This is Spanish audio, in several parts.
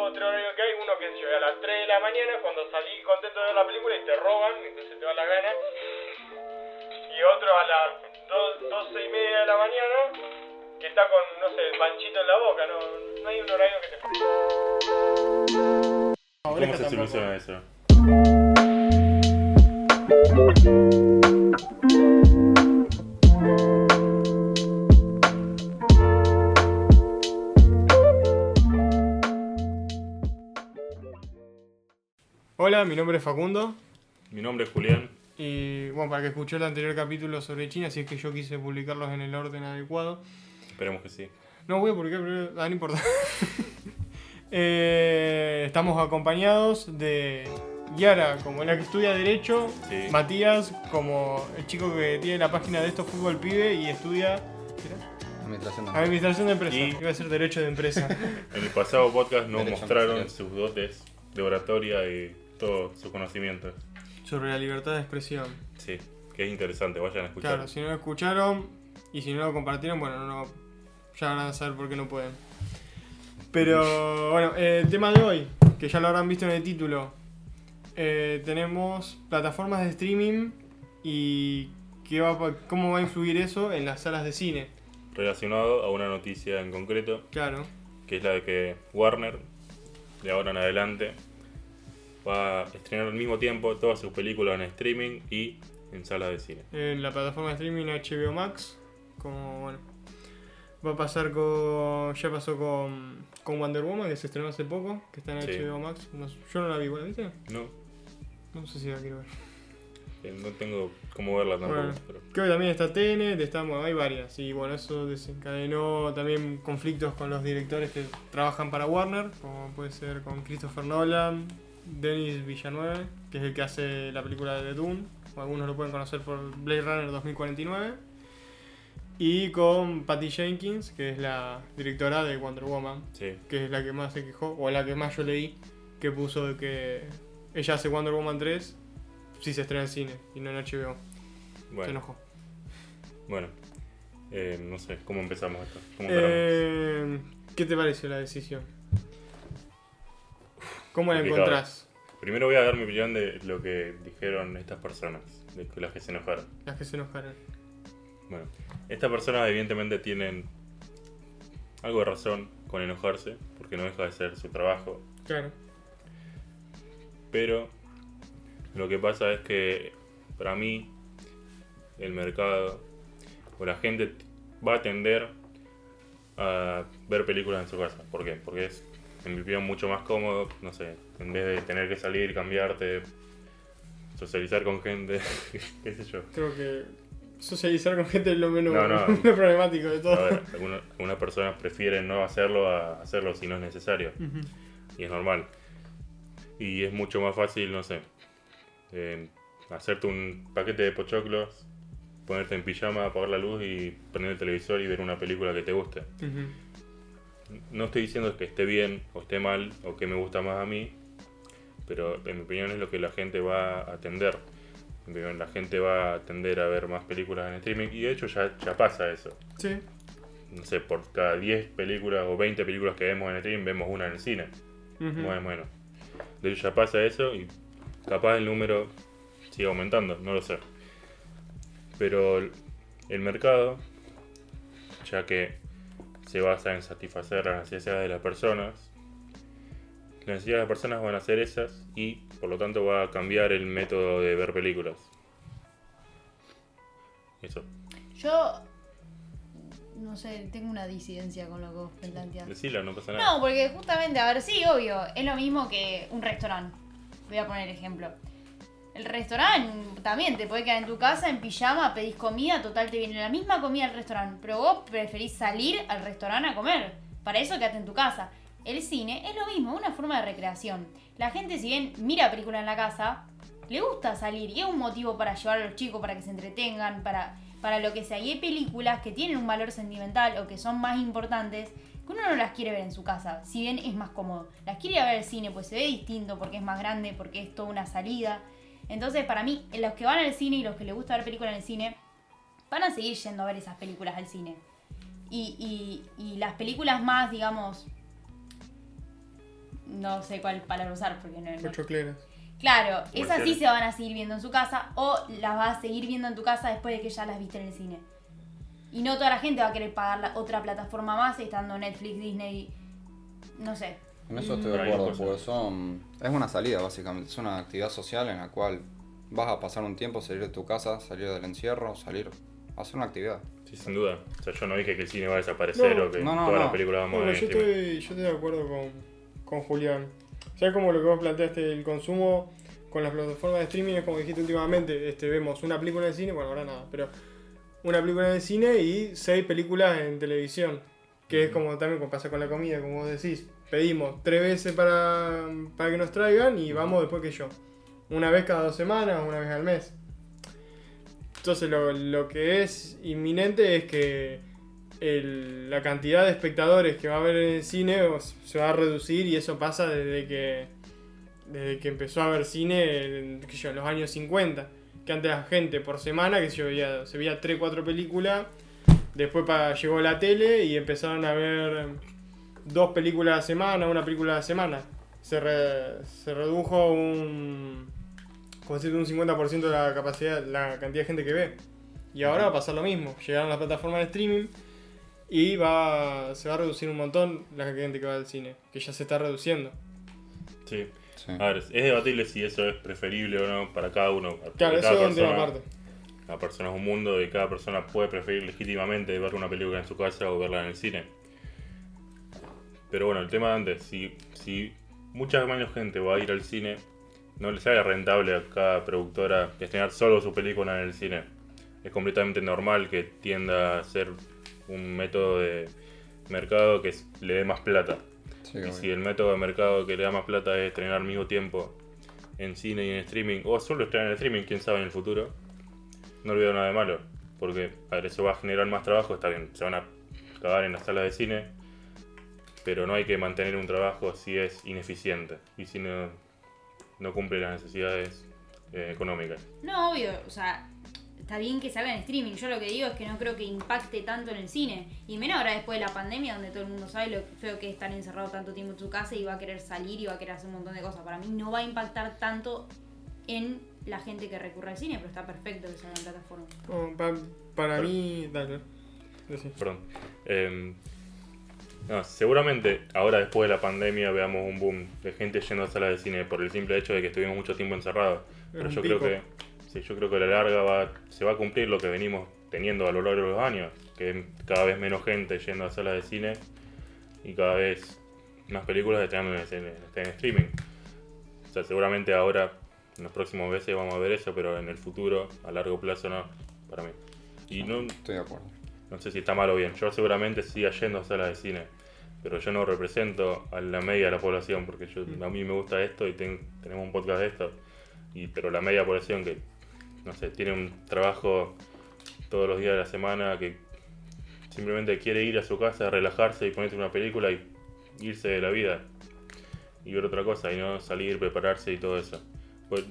Otro horario que hay, uno que yo, a las 3 de la mañana, cuando salí contento de ver la película y te roban, entonces te va la gana. Y otro a las 12 y media de la mañana, que está con, no sé, el panchito en la boca, no, no hay un horario que te... ¿Cómo se soluciona eso? Hola, mi nombre es Facundo. Mi nombre es Julián. Y bueno, para que escuchó el anterior capítulo sobre China, si es que yo quise publicarlos en el orden adecuado. Esperemos que sí. No voy a publicar primero, ah, no importa. Eh, estamos acompañados de Yara, como la que estudia Derecho, Sí. Matías, como el chico que tiene la página de esto Fútbol Pibe y estudia ¿qué era? Administración de Administración de Empresa. Y- Iba a ser Derecho de Empresa. En el pasado podcast nos Derecho mostraron sus dotes de oratoria y todos sus conocimientos. sobre la libertad de expresión. Sí, que es interesante, vayan a escuchar. Claro, si no lo escucharon y si no lo compartieron, bueno, no, ya van a saber por qué no pueden. Pero bueno, eh, el tema de hoy, que ya lo habrán visto en el título, eh, tenemos plataformas de streaming y qué va, cómo va a influir eso en las salas de cine. Relacionado a una noticia en concreto, Claro, que es la de que Warner, de ahora en adelante, va a estrenar al mismo tiempo todas sus películas en streaming y en salas de cine. en la plataforma de streaming HBO Max, como bueno, va a pasar con, ya pasó con, con Wonder Woman, que se estrenó hace poco, que está en Sí. HBO Max. No yo no la vi, ¿la viste? No, No sé si la quiero ver. eh, no tengo cómo verla tampoco. Bueno. pero- Creo que también está Tenet, está, bueno, hay varias. Y bueno, eso desencadenó también conflictos con los directores que trabajan para Warner, como puede ser con Christopher Nolan, Denis Villeneuve, que es el que hace la película de Dune, o algunos lo pueden conocer por Blade Runner 2049. Y con Patty Jenkins, que es la directora de Wonder Woman, Sí, que es la que más se quejó, o la que más yo leí, que puso de que ella hace Wonder Woman 3 si se estrena en cine y no en HBO. Se bueno, enojó. bueno. Eh, no sé, ¿cómo empezamos esto? Eh, ¿Qué te pareció la decisión? ¿Cómo la Complicado. encontrás? Primero voy a dar mi opinión de lo que dijeron estas personas, de las que se enojaron. Las que se enojaron. Bueno, estas personas evidentemente tienen algo de razón con enojarse, porque no deja de ser su trabajo, Claro. pero lo que pasa es que para mí el mercado o la gente va a tender a ver películas en su casa. ¿Por qué? Porque es, en mi opinión, mucho más cómodo, no sé, en vez de tener que salir, cambiarte, socializar con gente, qué sé yo. Creo que socializar con gente es lo menos, No, no. lo problemático de todo. A ver, alguna- algunas personas prefieren no hacerlo a hacerlo si no es necesario. Y es normal. Y es mucho más fácil, no sé, eh, hacerte un paquete de pochoclos, ponerte en pijama, apagar la luz y prender el televisor y ver una película que te guste. No estoy diciendo que esté bien o esté mal o que me gusta más a mí, pero en mi opinión es lo que la gente va a atender. En mi opinión, La gente va a tender a ver más películas en streaming y de hecho ya, ya pasa eso. Sí. no sé, por cada 10 películas o 20 películas que vemos en el stream, vemos una en el cine. Ujú. Bueno, bueno. De hecho ya pasa eso y capaz el número sigue aumentando, no lo sé. Pero el mercado, ya que se basa en satisfacer las necesidades de las personas, las necesidades de las personas van a ser esas y por lo tanto va a cambiar el método de ver películas. Eso. Yo. No sé, tengo una disidencia con lo que vos planteás. Decila, no pasa nada. No, porque justamente, a ver, sí, obvio, es lo mismo que un restaurante. Voy a poner ejemplo. El restaurante también te puede quedar en tu casa en pijama, pedís comida, total te viene la misma comida al restaurante, pero vos preferís salir al restaurante a comer. Para eso quédate en tu casa. El cine es lo mismo, una forma de recreación. La gente, si bien mira película en la casa, le gusta salir y es un motivo para llevar a los chicos, para que se entretengan, para, para lo que sea. Y hay películas que tienen un valor sentimental o que son más importantes que uno no las quiere ver en su casa, si bien es más cómodo. Las quiere ir a ver al cine, pues se ve distinto, porque es más grande, porque es toda una salida. Entonces, para mí, los que van al cine y los que les gusta ver películas en el cine, van a seguir yendo a ver esas películas al cine. Y, y- y las películas más, digamos, no sé cuál palabra usar porque no, no- Pochocleras. Claro, esas sí se van a seguir viendo en su casa o las vas a seguir viendo en tu casa después de que ya las viste en el cine. Y no toda la gente va a querer pagar la otra plataforma más estando Netflix, Disney, no sé. En eso estoy de acuerdo, porque son, es una salida básicamente, es una actividad social en la cual vas a pasar un tiempo, salir de tu casa, salir del encierro, salir a hacer una actividad. Sí, sin duda. O sea, yo no dije que el cine va a desaparecer No, o que no, no, todas no. las películas vamos Bueno, a yo en streaming. estoy, yo estoy de acuerdo con, con Julián. O sea, como lo que vos planteaste, el consumo con las plataformas de streaming es como dijiste últimamente, este, vemos una película el cine, bueno, ahora nada, pero una película el cine y seis películas en televisión. Que es como también como pasa con la comida, como vos decís, pedimos tres veces para, para que nos traigan y vamos después que yo. Una vez cada dos semanas, una vez al mes. Entonces lo, lo que es inminente es que la cantidad de espectadores que va a haber en el cine se va a reducir y eso pasa desde que desde que empezó a haber cine en los años 50 que antes la gente por semana que se veía se veía 3 4 películas después pa- llegó la tele y empezaron a ver dos películas a la semana una película a la semana se, re- se redujo un como un 50% de la capacidad la cantidad de gente que ve y ahora va a pasar lo mismo llegaron las plataformas de streaming y va se va a reducir un montón la gente que va al cine, que ya se está reduciendo. Sí. Sí. A ver, es debatible si eso es preferible o no para cada uno. Claro, eso es un tema aparte. Cada persona es un mundo y cada persona puede preferir legítimamente ver una película en su casa o verla en el cine. Pero bueno, el tema de antes, si, si mucha menos gente va a ir al cine, no les sale rentable a cada productora destinar solo su película en el cine. Es completamente normal que tienda a ser un método de mercado que le dé más plata. Sí, Y obvio. si el método de mercado que le da más plata es estrenar al mismo tiempo en cine y en streaming, o solo estrenar en streaming, quién sabe en el futuro, no le veo nada de malo. Porque, a ver, eso va a generar más trabajo, está bien, se van a cagar en las salas de cine, pero no hay que mantener un trabajo si es ineficiente y si no, no cumple las necesidades eh, económicas. No, obvio, o sea, está bien que salga en streaming. Yo lo que digo es que no creo que impacte tanto en el cine. Y menos ahora después de la pandemia, donde todo el mundo sabe lo feo que es estar encerrado tanto tiempo en su casa y va a querer salir y va a querer hacer un montón de cosas. Para mí no va a impactar tanto en la gente que recurre al cine, pero está perfecto que salga en plataforma. Pa- para Pero- mí, dale. Perdón. Eh, no, seguramente ahora después de la pandemia veamos un boom de gente yendo a salas de cine por el simple hecho de que estuvimos mucho tiempo encerrados. Pero yo creo que sí, yo creo que a la larga va, se va a cumplir lo que venimos teniendo a lo largo de los años, que cada vez menos gente yendo a salas de cine y cada vez más películas están en, en- en streaming. O sea, seguramente ahora en los próximos meses vamos a ver eso, pero en el futuro, a largo plazo no, para mí. Y no, Estoy de acuerdo. No sé si está mal o bien. Yo seguramente siga yendo a salas de cine. Pero yo no represento a la media de la población. Porque yo, a mí me gusta esto y ten- tenemos un podcast de esto. Y, pero la media población que, no sé, tiene un trabajo todos los días de la semana. Que simplemente quiere ir a su casa, relajarse y ponerse una película y irse de la vida. Y ver otra cosa. Y no salir, prepararse y todo eso. Pues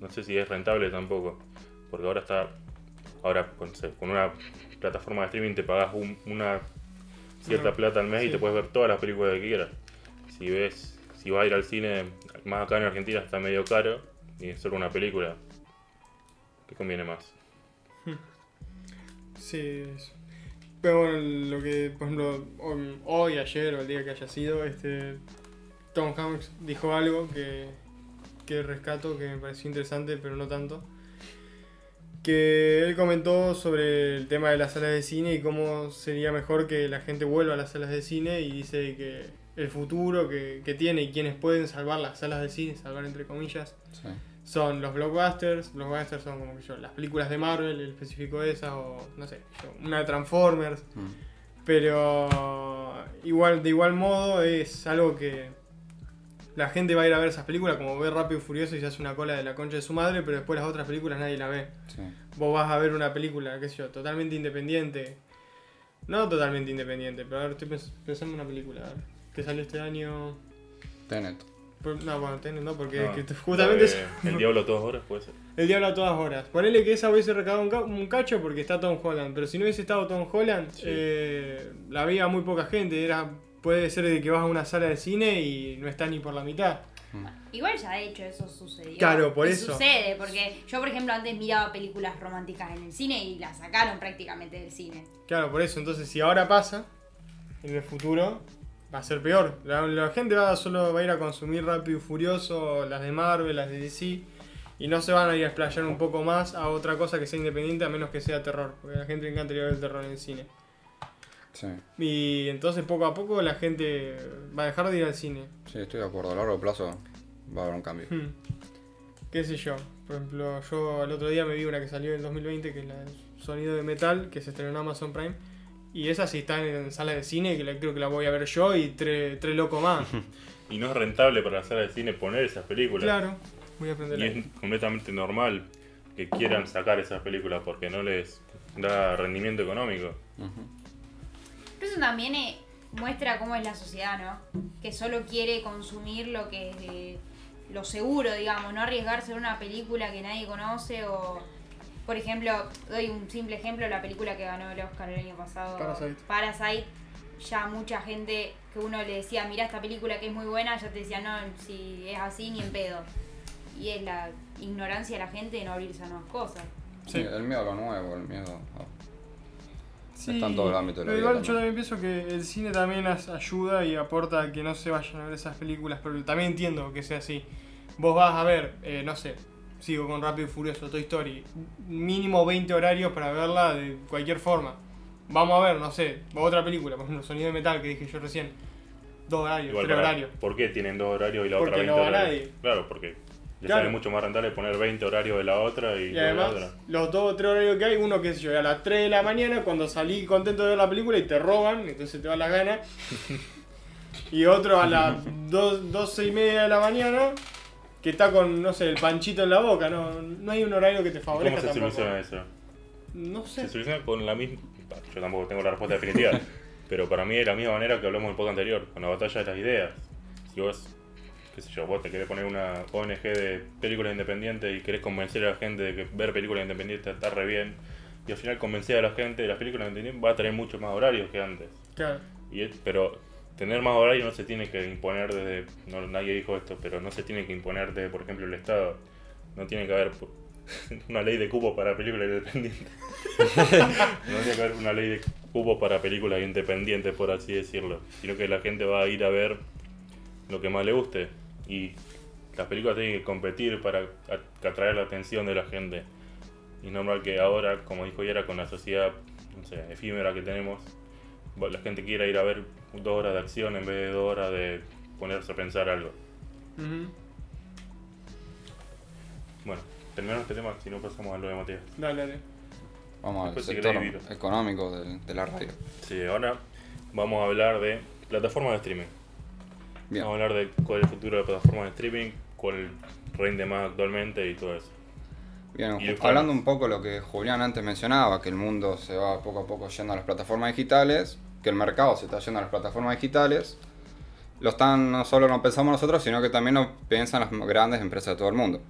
no sé si es rentable tampoco. Porque ahora está Ahora, con, con una plataforma de streaming te pagas un- una cierta plata al mes y te puedes ver todas las películas que quieras. Si ves, si vas a ir al cine, más acá en Argentina está medio caro y es solo una película. ¿Qué conviene más? Sí, pero bueno, lo que, por ejemplo, hoy, hoy, ayer o el día que haya sido, este Tom Hanks dijo algo que, que rescato, que me pareció interesante, pero no tanto. Que él comentó sobre el tema de las salas de cine y cómo sería mejor que la gente vuelva a las salas de cine y dice que el futuro que, que tiene y quienes pueden salvar las salas de cine, salvar entre comillas, Sí. son los blockbusters. Blockbusters son como que yo, las películas de Marvel, el específico de esas, o no sé, yo, una de Transformers. Mm. Pero igual, de igual modo es algo que la gente va a ir a ver esas películas, como ver Rápido y Furioso y se hace una cola de la concha de su madre, pero después las otras películas nadie la ve. Sí. Vos vas a ver una película, qué sé yo, totalmente independiente. No totalmente independiente, pero a ver, estoy pens- pensando en una película, a ver, que salió este año. Tenet. Por- No, bueno, Tenet no, porque No, que t- la justamente es- El Diablo a todas horas puede ser. El diablo a todas horas. Ponele que esa hubiese recaudado un, ca- un cacho porque está Tom Holland. Pero si no hubiese estado Tom Holland, Sí. eh, la veía muy poca gente. Era puede ser de que vas a una sala de cine y no está ni por la mitad. Igual ya de hecho eso sucedió. Claro, por Y eso. Sucede, porque yo por ejemplo antes miraba películas románticas en el cine y las sacaron prácticamente del cine. Claro, por eso. Entonces, si ahora pasa, en el futuro va a ser peor. La, la gente va solo va a ir a consumir Rápido y Furioso, las de Marvel, las de DC, y no se van a ir a explayar un poco más a otra cosa que sea independiente, a menos que sea terror. Porque a la gente le encanta ir a ver el terror en el cine. Sí, Y entonces, poco a poco, la gente va a dejar de ir al cine. sí, estoy de acuerdo. A largo plazo va a haber un cambio. Hmm. ¿Qué sé yo? Por ejemplo, yo el otro día me vi una que salió en el 2020, que es la de Sonido de Metal, que se estrenó en Amazon Prime. Y esa sí está en, sala de cine, que la, creo que la voy a ver yo y tres tres locos más. Y no es rentable para la sala de cine poner esas películas. claro, voy a aprender Y es completamente normal que quieran sacar esas películas porque no les da rendimiento económico. Ujú. Pero eso también eh, muestra cómo es la sociedad, ¿no? Que solo quiere consumir lo que es de- lo seguro, digamos, no arriesgarse en una película que nadie conoce o, por ejemplo, doy un simple ejemplo, la película que ganó el Oscar el año pasado, Parasite. Parasite, ya mucha gente que uno le decía, mira esta película que es muy buena, ya te decía, no, si es así ni en pedo. Y es la ignorancia de la gente de no abrirse a nuevas cosas. Sí, Sí. el miedo a lo nuevo, el miedo a... Sí, está en todo el ámbito de la pero vida igual yo también. pienso que el cine también ayuda y aporta a que no se vayan a ver esas películas, pero también entiendo que sea así. Vos vas a ver, eh, no sé, sigo con Rápido y Furioso, Toy Story, mínimo 20 horarios para verla de cualquier forma. Vamos a ver, no sé, otra película, por ejemplo, Sonido de Metal que dije yo recién. Dos horarios, Igual tres para- horarios. ¿Por qué tienen dos horarios y la Porque otra 20 no va horarios? nadie. Claro, porque les Claro. sale mucho más rentable poner 20 horarios de la otra y, Y de la además, otra. los dos o tres horarios que hay, uno que yo, a las 3 de la mañana, cuando salí contento de ver la película y te roban, entonces te van las ganas. y otro a las 2, 12 y media de la mañana, que está con, no sé, el panchito en la boca, no, no hay un horario que te ¿Cómo favorezca se tampoco. soluciona eso? No sé. Se soluciona con la misma. Yo tampoco tengo la respuesta definitiva, pero para mí de la misma manera que hablamos en el podcast anterior, con la batalla de las ideas. Si vos, qué sé yo, vos te querés poner una ONG de películas independientes y querés convencer a la gente de que ver películas independientes está re bien, y al final convencer a la gente de las películas independientes va a tener muchos más horarios que antes. Claro. Y es- pero tener más horarios no se tiene que imponer desde. No, nadie dijo esto, pero no se tiene que imponer desde, por ejemplo, el Estado. No tiene que haber una ley de cupos para películas independientes. no tiene que haber una ley de cupos para películas independientes, por así decirlo. Sino que la gente va a ir a ver lo que más le guste. Y las películas tienen que competir para atraer la atención de la gente. Y es normal que ahora, como dijo Yara, con la sociedad no sé, efímera que tenemos, la gente quiera ir a ver dos horas de acción en vez de dos horas de ponerse a pensar algo. Bueno, terminamos este tema, si no pasamos a lo de Matías. Dale, dale. Vamos al Después si sector económico del- de, la radio. Sí, ahora vamos a hablar de plataformas de streaming. Bien. Vamos a hablar de cuál es el futuro de las plataformas de streaming, cuál rinde más actualmente y todo eso. Bien, hablando un poco de lo que Julián antes mencionaba, que el mundo se va poco a poco yendo a las plataformas digitales, que el mercado se está yendo a las plataformas digitales, lo están, no solo lo pensamos nosotros, sino que también lo piensan las grandes empresas de todo el mundo.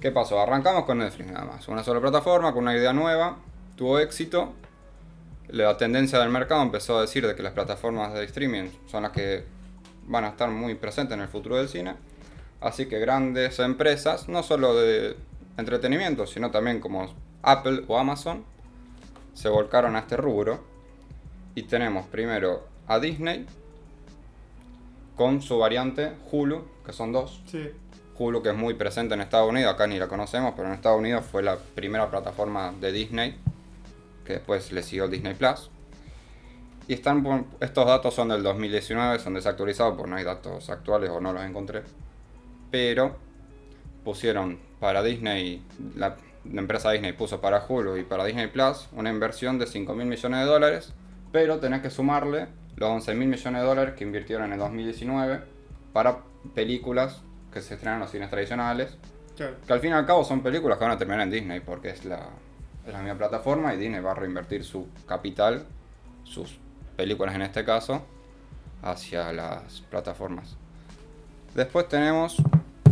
¿Qué pasó? Arrancamos con Netflix nada más, una sola plataforma, con una idea nueva, tuvo éxito, la tendencia del mercado empezó a decir de que las plataformas de streaming son las que van a estar muy presentes en el futuro del cine. Así que grandes empresas, no solo de entretenimiento, sino también como Apple o Amazon, se volcaron a este rubro. Y tenemos primero a Disney con su variante Hulu, que son dos. Sí. Hulu que es muy presente en Estados Unidos, acá ni la conocemos, pero en Estados Unidos fue la primera plataforma de Disney, que después le siguió Disney Plus. Y están, pon- estos datos son del 2019, son desactualizados porque no hay datos actuales o no los encontré. Pero pusieron para Disney, la, la empresa Disney puso para Hulu y para Disney Plus una inversión de 5 mil millones de dólares, pero tenés que sumarle los 11 mil millones de dólares que invirtieron en el 2019 para películas que se estrenan en los cines tradicionales, Claro. que al fin y al cabo son películas que van a terminar en Disney porque es la, es la misma plataforma y Disney va a reinvertir su capital, sus películas en este caso, hacia las plataformas. Después tenemos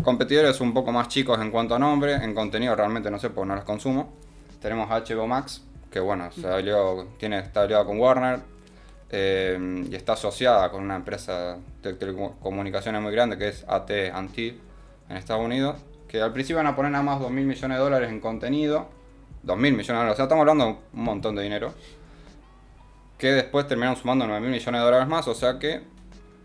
competidores un poco más chicos en cuanto a nombre, en contenido realmente no sé porque no los consumo. Tenemos HBO Max, que bueno, se alió- tiene, está aliado con Warner, eh, y está asociada con una empresa de telecomunicaciones muy grande que es AT&T en Estados Unidos, que al principio van a poner nada más 2 mil millones de dólares en contenido, 2 mil millones de dólares, o sea, estamos hablando de un montón de dinero, que después terminaron sumando 9 mil millones de dólares más, o sea que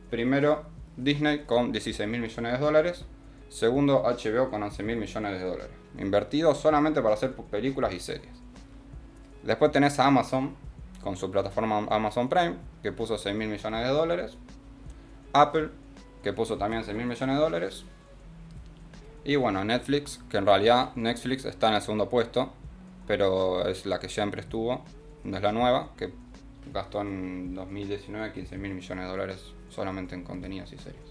primero Disney con 16 mil millones de dólares, segundo HBO con 11 mil millones de dólares, invertidos solamente para hacer películas y series. Después tenés a Amazon con su plataforma Amazon Prime, que puso 6 mil millones de dólares, Apple, que puso también 6 mil millones de dólares, y bueno, Netflix, que en realidad Netflix está en el segundo puesto, pero es la que siempre estuvo, no es la nueva, que gastó en 2019 15 mil millones de dólares solamente en contenidos y series.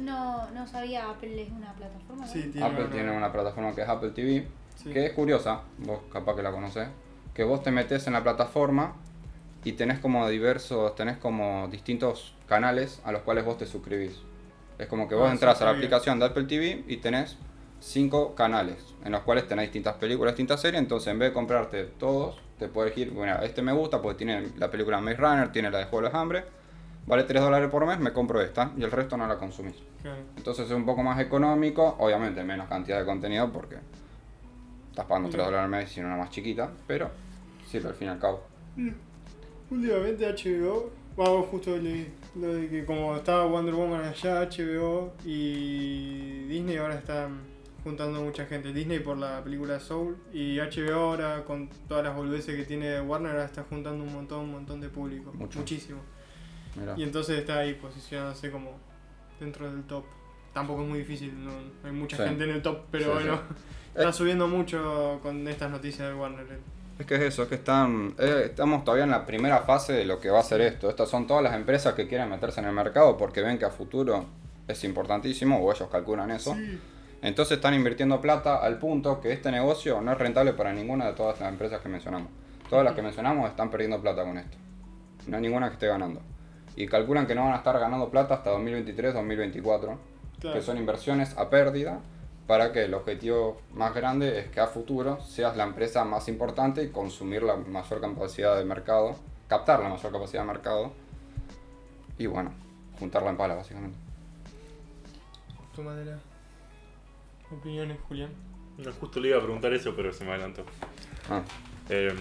No, no sabía, Apple es una plataforma. ¿no? Sí, tiene Apple una- tiene una plataforma que es Apple TV, Sí. que es curiosa, vos capaz que la conocés, que vos te metes en la plataforma y tenés como diversos, tenés como distintos canales a los cuales vos te suscribís. Es como que vos Ah, entras sí, a la bien. aplicación de Apple TV y tenés cinco canales en los cuales tenés distintas películas, distintas series, entonces en vez de comprarte todos, te puedes elegir, bueno, este me gusta porque tiene la película Maze Runner, tiene la de Juego de los Hambre, vale 3 dólares por mes, me compro esta y el resto no la consumís. Claro. Entonces es un poco más económico, obviamente menos cantidad de contenido porque estás pagando 3 dólares al mes y una más chiquita, pero sirve al fin y al cabo. Últimamente HBO, vamos justo leí lo de que como estaba Wonder Woman allá, HBO y Disney ahora están juntando mucha gente. Disney por la película Soul y HBO ahora con todas las boludeces que tiene Warner ahora está juntando un montón, un montón de público. Mucho. Muchísimo. Y entonces está ahí posicionándose como dentro del top. Tampoco es muy difícil, no, hay mucha Sí. gente en el top, pero Sí, bueno, sí. está subiendo mucho con estas noticias de Warner. eh. Es que es eso, es que están, eh, estamos todavía en la primera fase de lo que va a ser esto. Estas son todas las empresas que quieren meterse en el mercado porque ven que a futuro es importantísimo, o ellos calculan eso. Sí. Entonces están invirtiendo plata al punto que este negocio no es rentable para ninguna de todas las empresas que mencionamos. Todas las que mencionamos están perdiendo plata con esto. No hay ninguna que esté ganando. Y calculan que no van a estar ganando plata hasta 2023-2024, Claro. que son inversiones a pérdida, para que el objetivo más grande es que a futuro seas la empresa más importante y consumir la mayor capacidad de mercado, captar la mayor capacidad de mercado y bueno, juntarla en pala básicamente. Toma de la opiniones, Julián. No, justo le iba a preguntar eso, pero se me adelantó. Ah, Eh,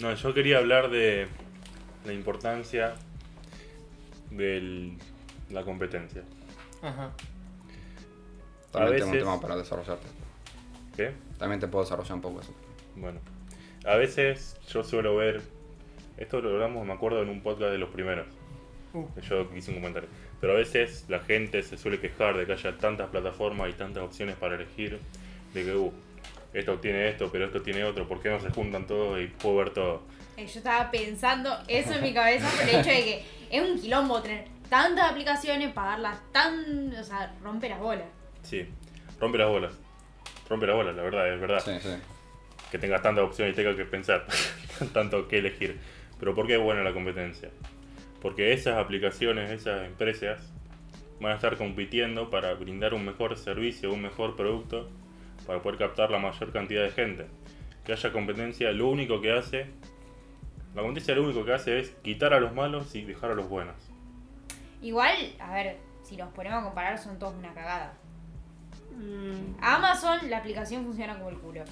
no, yo quería hablar de la importancia de la competencia. Ajá. también A tengo un veces- tema para desarrollarte. ¿Qué? También te puedo desarrollar un poco eso. Bueno, a veces yo suelo ver, esto lo hablamos, me acuerdo, en un podcast de los primeros, Uh, que yo hice un comentario, pero a veces la gente se suele quejar de que haya tantas plataformas y tantas opciones para elegir, de que, uh, esto tiene esto, pero esto tiene otro, ¿por qué no se juntan todos y puedo ver todo? Eh, Yo estaba pensando eso en mi cabeza por el hecho de que es un quilombo tener tantas aplicaciones, pagarlas tan. O sea, rompe las bolas. Sí, rompe las bolas, rompe las bolas, la verdad, es verdad. Sí, sí. que tengas tantas opciones y tengas que pensar tanto que elegir. Pero ¿por qué es buena la competencia? Porque esas aplicaciones, esas empresas van a estar compitiendo para brindar un mejor servicio, un mejor producto, para poder captar la mayor cantidad de gente. Que haya competencia, lo único que hace, la competencia lo único que hace es quitar a los malos y dejar a los buenos. Igual, a ver, si nos ponemos a comparar, son todos una cagada. mm, Amazon, la aplicación funciona como el culo.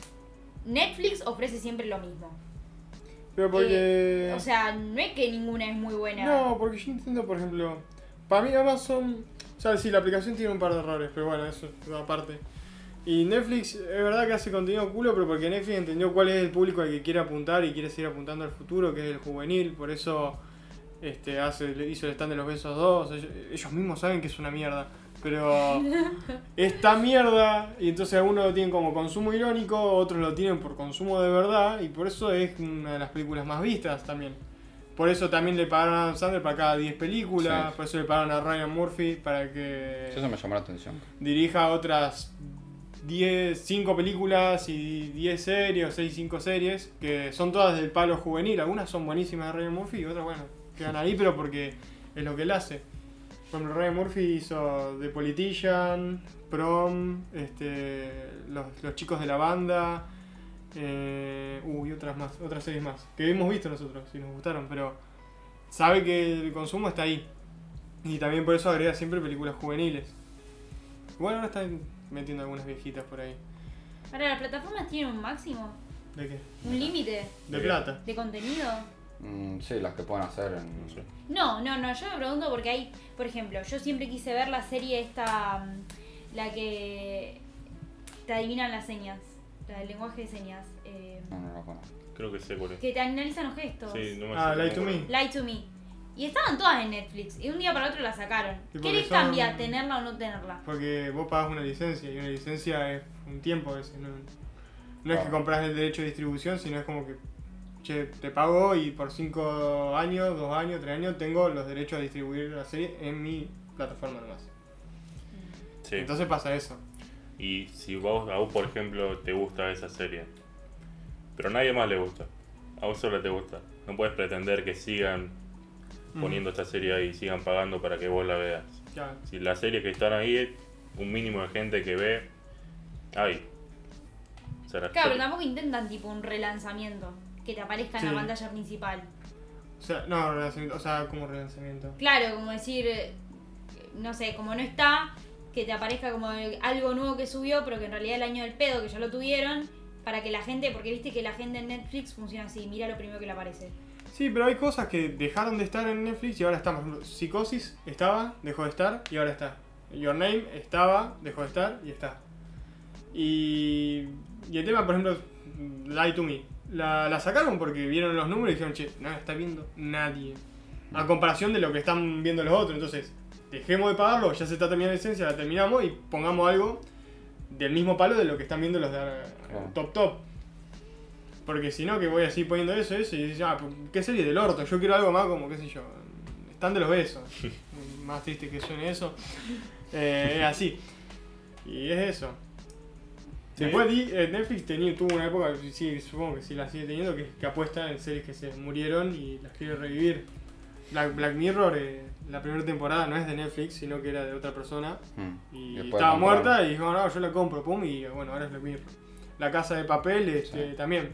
Netflix ofrece siempre lo mismo. Pero porque. Eh, o sea, no es que ninguna es muy buena. No, porque yo entiendo, por ejemplo, para mí Amazon, o sea, sí, la aplicación tiene un par de errores, pero bueno, eso es aparte. Y Netflix, es verdad que hace contenido culo, pero porque Netflix entendió cuál es el público al que quiere apuntar y quiere seguir apuntando al futuro, que es el juvenil, por eso este, hace, hizo el stand de los besos 2, ellos, ellos mismos saben que es una mierda, pero esta mierda, y entonces algunos lo tienen como consumo irónico, otros lo tienen por consumo de verdad, y por eso es una de las películas más vistas también. Por eso también le pagaron a Adam Sandler para cada 10 películas, Sí. por eso le pagaron a Ryan Murphy para que Eso me llamó la atención. dirija otras 10, 5 películas y 10 series o 6, 5 series, que son todas del palo juvenil. Algunas son buenísimas de Ryan Murphy y otras, bueno, quedan ahí, pero porque es lo que él hace. Por ejemplo, Ryan Murphy hizo The Politician, Prom, este, los, los chicos de la banda, Eh, uh, y otras más, otras series más. Que hemos visto nosotros, si nos gustaron, pero sabe que el consumo está ahí. Y también por eso agrega siempre películas juveniles. Bueno, ahora están metiendo algunas viejitas por ahí. Ahora, ¿las plataformas tienen un máximo? ¿De qué? ¿Un límite De- plata. de contenido? Mm, sí, las que pueden hacer en... No sé. No, no, no, yo me pregunto porque hay, por ejemplo, yo siempre quise ver la serie esta, mm, la que te adivinan las señas, la del lenguaje de señas, eh, No, no la conozco. Creo que sé cuál es. que te analizan los gestos. Sí, no me Ah, sé, Lie no to me. Lie to Me. Y estaban todas en Netflix. Y un día para otro la sacaron. ¿Qué les son- cambia tenerla o no tenerla? Porque vos pagas una licencia y una licencia es un tiempo a veces. No, no es que compras el derecho de distribución, sino es como que, che, te pago y por 5 años, 2 años, 3 años tengo los derechos a distribuir la serie en mi plataforma nomás. Sí. Entonces pasa eso. Y si vos, a vos, por ejemplo, te gusta esa serie, pero a nadie más le gusta, a vos solo te gusta, no puedes pretender que sigan poniendo esta serie ahí y sigan pagando para que vos la veas. Si la serie que están ahí, un mínimo de gente que ve, hay. La Claro, pero tampoco intentan tipo un relanzamiento. Que te aparezca en Sí. la pantalla principal. O sea, no, relanzamiento, o sea, como relanzamiento. Claro, como decir, eh, no sé, como no está, que te aparezca como algo nuevo que subió, pero que en realidad el año del pedo, que ya lo tuvieron, para que la gente, porque viste que la gente en Netflix funciona así, mira lo primero que le aparece. Sí, pero hay cosas que dejaron de estar en Netflix y ahora están. Por ejemplo, Psicosis estaba, dejó de estar y ahora está. Your Name estaba, dejó de estar y está. Y, y el tema, por ejemplo, Lie to Me. La, la sacaron porque vieron los números y dijeron, che, no la está viendo nadie. A comparación de lo que están viendo los otros. Entonces, dejemos de pagarlo, ya se está terminando la licencia, la terminamos y pongamos algo del mismo palo de lo que están viendo los de Claro. top top. Porque si no, que voy así poniendo eso, eso y dices, ah, pues, ¿qué serie del orto? Yo quiero algo más como, qué sé yo, están de los besos. más triste que suene eso. Eh, es así. Y es eso. Di- eh, Netflix tenía, tuvo una época, sí, supongo que sí la sigue teniendo, que, que apuesta en series que se murieron y las quiere revivir. Black, Black Mirror, eh, la primera temporada no es de Netflix, sino que era de otra persona. Mm. Y después estaba muerta y dijo, no, yo la compro, pum, y bueno, ahora es Black Mirror. La Casa de Papel este, Sí. también.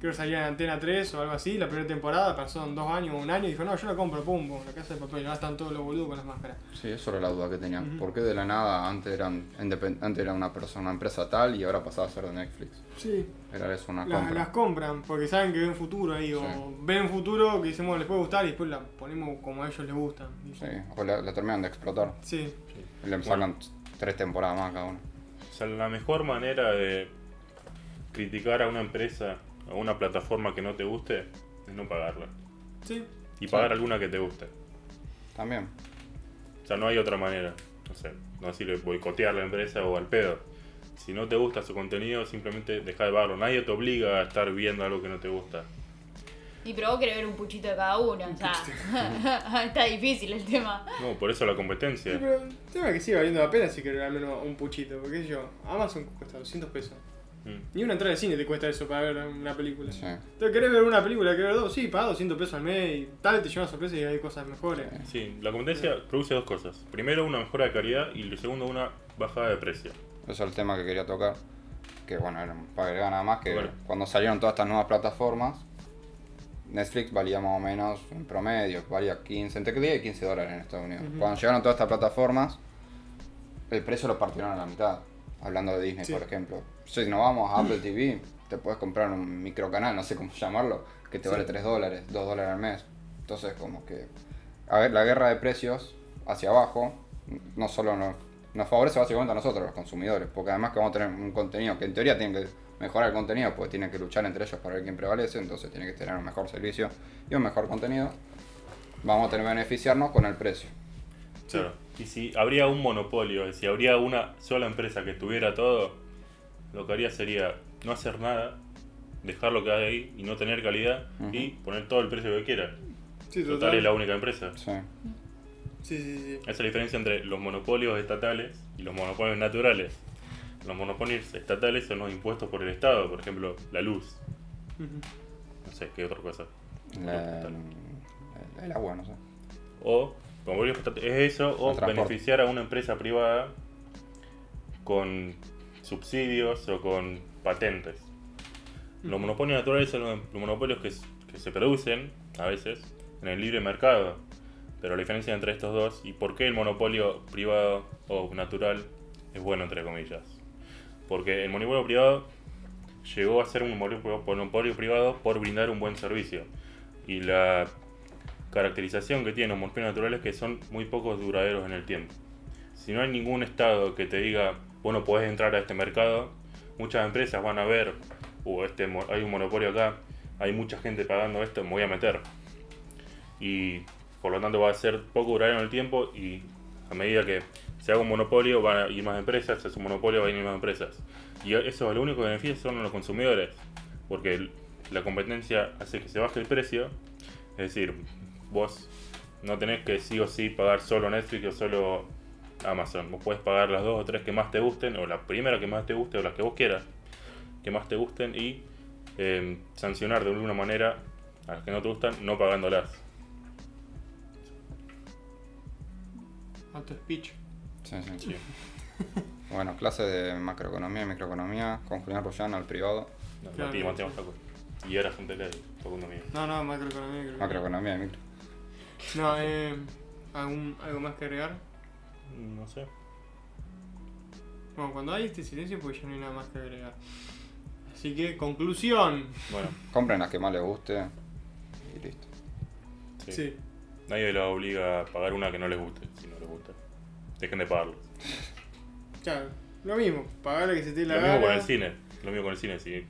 Creo que salía en Antena 3 o algo así, la primera temporada, pasó en dos años o un año, y dijo, no, yo la compro, pum, pum, La Casa de Papel. Ahora están todos los boludos con las máscaras. Sí, eso era la duda que tenía. Ujú. ¿Por qué de la nada antes, eran independ- antes era una persona, una empresa tal y ahora pasaba a ser de Netflix? Sí. Era eso una La- compra. las compran porque saben que ven futuro ahí, o Sí. ven futuro que dicen, bueno, les puede gustar y después la ponemos como a ellos les gustan. Sí, o la, la terminan de explotar. Sí. Y le sacan tres temporadas más cada una. O sea, la mejor manera de criticar a una empresa, a una plataforma que no te guste, es no pagarla. Sí. Y Sí. pagar alguna que te guste. También. O sea, no hay otra manera. No sé, no decirle boicotear la empresa o al pedo. Si no te gusta su contenido, simplemente deja de verlo. Nadie te obliga a estar viendo algo que no te gusta. Y pero vos querés ver un puchito de cada uno, o sea, está difícil el tema. No, por eso la Sí, competencia. pero el tema es que sigue valiendo la pena si querés al menos un puchito, porque yo, Amazon cuesta 200 pesos. Mm. Ni una entrada de cine te cuesta eso para ver una película. Sí. ¿Te querés ver una película, querés ver dos? Sí, paga 200 pesos al mes y tal vez te lleva una sorpresa y hay cosas mejores. Sí, la competencia produce dos cosas. Primero, una mejora de calidad y lo segundo, una bajada de precio. Eso es el tema que quería tocar. Que bueno, era para agregar nada más que Bueno. cuando salieron todas estas nuevas plataformas, Netflix valía más o menos en promedio, valía 15, entre 10 y 15 dólares en Estados Unidos. Cuando llegaron todas estas plataformas, el precio lo partieron a la mitad. Hablando de Disney, Sí. por ejemplo. Si nos vamos a Apple TV, te puedes comprar un microcanal, no sé cómo llamarlo, que te Sí. vale 3 dólares, 2 dólares al mes. Entonces, como que. A ver, la guerra de precios hacia abajo no solo nos, nos favorece básicamente a nosotros, los consumidores, porque además que vamos a tener un contenido que en teoría tienen que mejorar el contenido, porque tienen que luchar entre ellos para ver quién prevalece, entonces tienen que tener un mejor servicio y un mejor contenido. Vamos a tener que beneficiarnos con el precio. Claro. Y si habría un monopolio, si habría una sola empresa que tuviera todo, lo que haría sería no hacer nada, dejar lo que hay ahí y no tener calidad y poner todo el precio que quiera. Sí, Total es la única empresa. Sí. Sí, sí, sí. Esa es la diferencia entre los monopolios estatales y los monopolios naturales. Los monopolios estatales son los impuestos por el Estado, por ejemplo, la luz. No sé, qué otra cosa. La- el, el agua, no sé. O, monopolios estatales, es eso, o beneficiar a una empresa privada con subsidios o con patentes. Los monopolios naturales son los monopolios que, que se producen, a veces, en el libre mercado. Pero la diferencia entre estos dos y por qué el monopolio privado o natural es bueno, entre comillas. Porque el monopolio privado llegó a ser un monopolio monopolio privado por brindar un buen servicio. Y la caracterización que tienen los monopolios naturales es que son muy pocos duraderos en el tiempo. Si no hay ningún estado que te diga, bueno, podés entrar a este mercado, muchas empresas van a ver, o este, hay un monopolio acá, hay mucha gente pagando esto, me voy a meter. Y por lo tanto va a ser poco duradero en el tiempo y a medida que se haga un monopolio van a ir más empresas, se hace un monopolio van a ir más empresas. Y eso lo único que beneficia son los consumidores, porque la competencia hace que se baje el precio, es decir, vos no tenés que sí o sí pagar solo Netflix o solo Amazon. Vos podés pagar las dos o tres que más te gusten, o la primera que más te guste, o las que vos quieras, que más te gusten, y eh, sancionar de alguna manera a las que no te gustan, no pagándolas. Alto speech. Sí, sí. Sí. Bueno, clase de macroeconomía y microeconomía con Julián Rollano al privado. No, Claro. Mati, Mati, Mati, Y ahora gente ley, segundo mío. No, no, macroeconomía. que- Macroeconomía y micro. No, eh, ¿algún, ¿algo más que agregar? No sé. Bueno, cuando hay este silencio, pues ya no hay nada más que agregar. Así que, conclusión. Bueno, Compren las que más les guste y listo. sí. Sí. Nadie los obliga a pagar una que no les guste, si no les gusta. Dejen de pagarlo. Claro, lo mismo, pagar la que se te la Lo mismo gana. con el cine. Lo mismo con el cine. Si,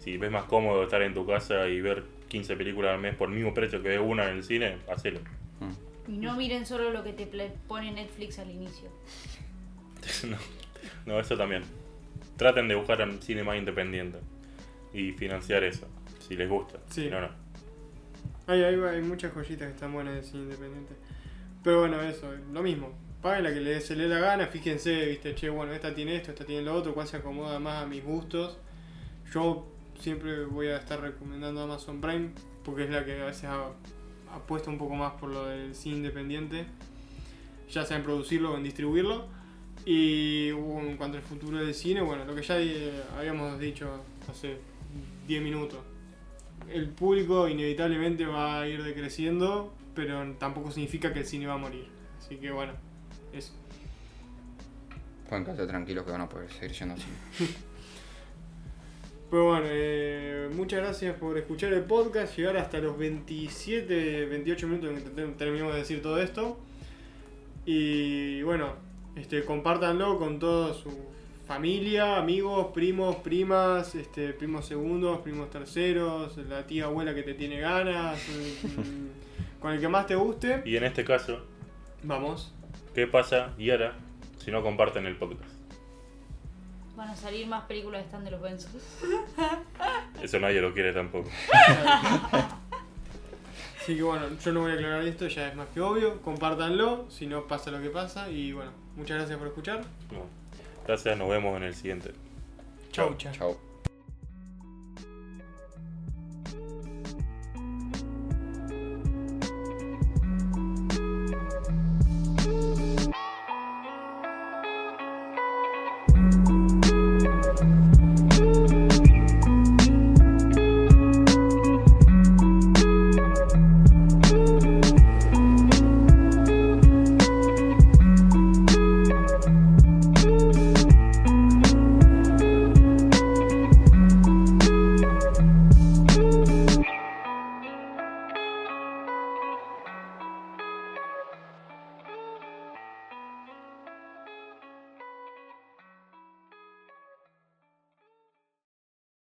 si ves más cómodo estar en tu casa y ver 15 películas al mes por el mismo precio que ves una en el cine, hacelo. Y no miren solo lo que te ple- pone Netflix al inicio. no, no, eso también. Traten de buscar un cine más independiente y financiar eso, si les gusta. Sí. Si no, no. Hay, hay, hay muchas joyitas que están buenas de cine independiente. Pero bueno, eso, lo mismo. Paguen la que le, se le dé la gana, fíjense, viste, che, bueno, esta tiene esto, esta tiene lo otro, cuál se acomoda más a mis gustos. Yo siempre voy a estar recomendando Amazon Prime, porque es la que a veces ha- apuesta un poco más por lo del cine independiente, ya sea en producirlo o en distribuirlo. Y en cuanto al futuro del cine, bueno, lo que ya eh, habíamos dicho hace 10 minutos el público inevitablemente va a ir decreciendo, pero tampoco significa que el cine va a morir. Así que bueno, eso. Pueden quedarse tranquilos que van a poder seguir yendo al cine. Pero bueno, eh, muchas gracias por escuchar el podcast, llegar hasta los 27, 28 minutos en que te- terminamos de decir todo esto. Y bueno, este, compártanlo con toda su familia, amigos, primos, primas, este, primos segundos, primos terceros, la tía abuela que te tiene ganas, mm, con el que más te guste. Y en este caso, Vamos. ¿qué pasa y ahora si no comparten el podcast? Van a salir más películas de Stan de los Benzos. Eso nadie lo quiere tampoco. Así que bueno, yo no voy a aclarar esto, ya es más que obvio. Compártanlo, si no pasa lo que pasa. Y bueno, muchas gracias por escuchar. No. Gracias, nos vemos en el siguiente. Chau, chau. Chao.